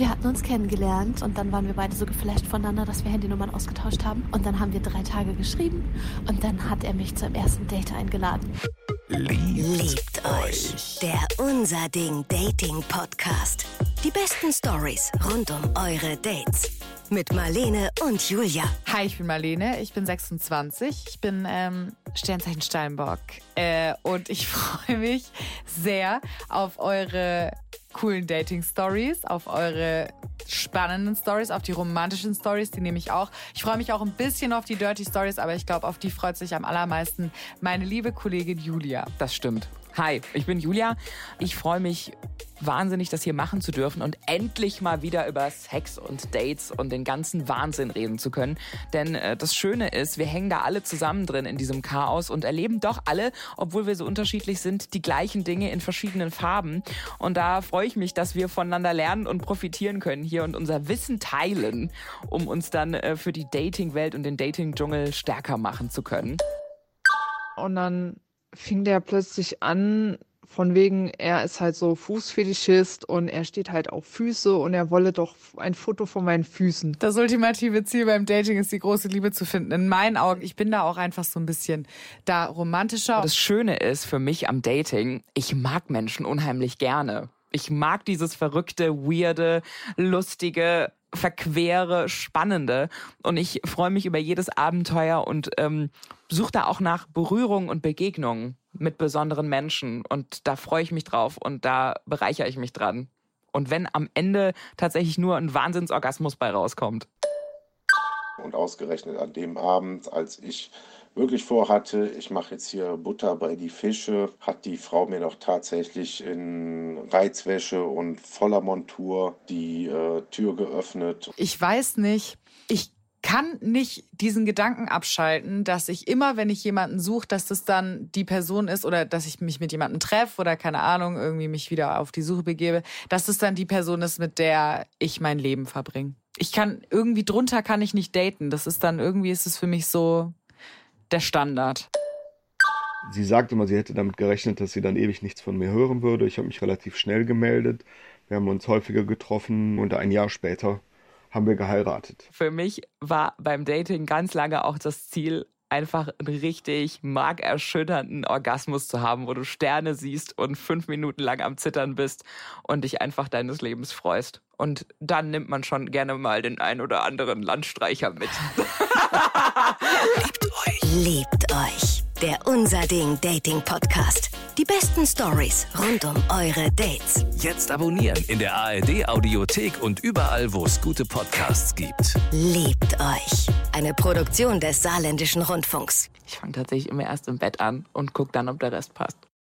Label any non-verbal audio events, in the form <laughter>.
Wir hatten uns kennengelernt und dann waren wir beide so geflasht voneinander, dass wir Handynummern ausgetauscht haben. Und dann haben wir drei Tage geschrieben und dann hat er mich zum ersten Date eingeladen. Liebt, Liebt euch. Der Unser Ding Dating Podcast. Die besten Stories rund um eure Dates. Mit Marlene und Julia. Hi, ich bin Marlene, ich bin 26, ich bin ähm, Sternzeichen Steinbock. Äh, und ich <laughs> freue mich sehr auf eure coolen Dating-Stories, auf eure spannenden Stories, auf die romantischen Stories, die nehme ich auch. Ich freue mich auch ein bisschen auf die Dirty Stories, aber ich glaube, auf die freut sich am allermeisten meine liebe Kollegin Julia. Das stimmt. Hi, ich bin Julia. Ich freue mich wahnsinnig, das hier machen zu dürfen und endlich mal wieder über Sex und Dates und den ganzen Wahnsinn reden zu können. Denn äh, das Schöne ist, wir hängen da alle zusammen drin in diesem Chaos und erleben doch alle, obwohl wir so unterschiedlich sind, die gleichen Dinge in verschiedenen Farben. Und da freue ich mich, dass wir voneinander lernen und profitieren können hier und unser Wissen teilen, um uns dann äh, für die Dating-Welt und den Dating-Dschungel stärker machen zu können. Und dann fing der plötzlich an, von wegen, er ist halt so Fußfetischist und er steht halt auf Füße und er wolle doch ein Foto von meinen Füßen. Das ultimative Ziel beim Dating ist, die große Liebe zu finden. In meinen Augen, ich bin da auch einfach so ein bisschen da romantischer. Das Schöne ist für mich am Dating, ich mag Menschen unheimlich gerne. Ich mag dieses verrückte, weirde, lustige, verquere, spannende. Und ich freue mich über jedes Abenteuer und ähm, suche da auch nach Berührung und Begegnungen mit besonderen Menschen. Und da freue ich mich drauf und da bereichere ich mich dran. Und wenn am Ende tatsächlich nur ein Wahnsinnsorgasmus bei rauskommt. Und ausgerechnet an dem Abend, als ich wirklich vorhatte, ich mache jetzt hier Butter bei die Fische, hat die Frau mir doch tatsächlich in Reizwäsche und voller Montur die äh, Tür geöffnet. Ich weiß nicht, ich kann nicht diesen Gedanken abschalten, dass ich immer, wenn ich jemanden suche, dass das dann die Person ist oder dass ich mich mit jemandem treffe oder keine Ahnung, irgendwie mich wieder auf die Suche begebe, dass es dann die Person ist, mit der ich mein Leben verbringe. Ich kann irgendwie drunter kann ich nicht daten. Das ist dann irgendwie ist es für mich so der Standard. Sie sagte immer, sie hätte damit gerechnet, dass sie dann ewig nichts von mir hören würde. Ich habe mich relativ schnell gemeldet. Wir haben uns häufiger getroffen und ein Jahr später haben wir geheiratet. Für mich war beim Dating ganz lange auch das Ziel, einfach einen richtig markerschütternden Orgasmus zu haben, wo du Sterne siehst und fünf Minuten lang am Zittern bist und dich einfach deines Lebens freust. Und dann nimmt man schon gerne mal den ein oder anderen Landstreicher mit. <laughs> Liebt euch. Liebt euch. Der Unser Ding Dating Podcast. Die besten Stories rund um eure Dates. Jetzt abonnieren in der ARD Audiothek und überall, wo es gute Podcasts gibt. Liebt euch. Eine Produktion des Saarländischen Rundfunks. Ich fange tatsächlich immer erst im Bett an und gucke dann, ob der Rest passt.